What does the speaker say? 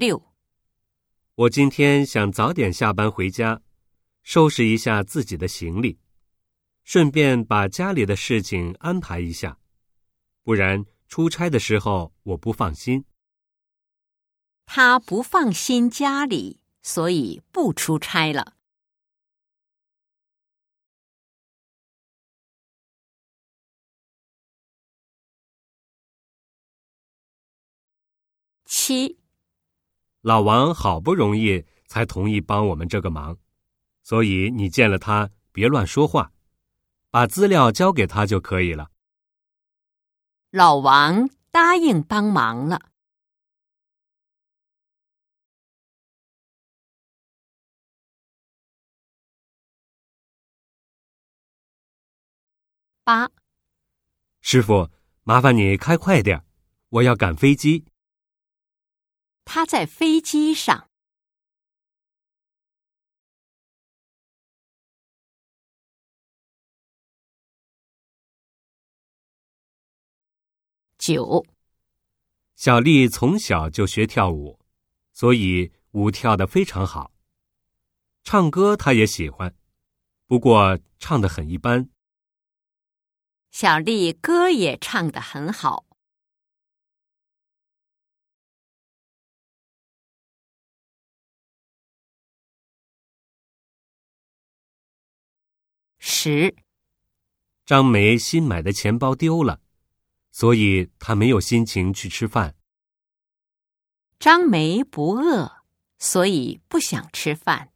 六、我今天想早点下班回家，收拾一下自己的行李，顺便把家里的事情安排一下，不然出差的时候我不放心。他不放心家里，所以不出差了。七、老王好不容易才同意帮我们这个忙，所以你见了他别乱说话，把资料交给他就可以了。老王答应帮忙了。八、师傅，麻烦你开快点儿，我要赶飞机。他在飞机上。九、小丽从小就学跳舞，所以舞跳得非常好。唱歌她也喜欢，不过唱得很一般。小丽歌也唱得很好。十、张梅新买的钱包丢了，所以她没有心情去吃饭。张梅不饿，所以不想吃饭。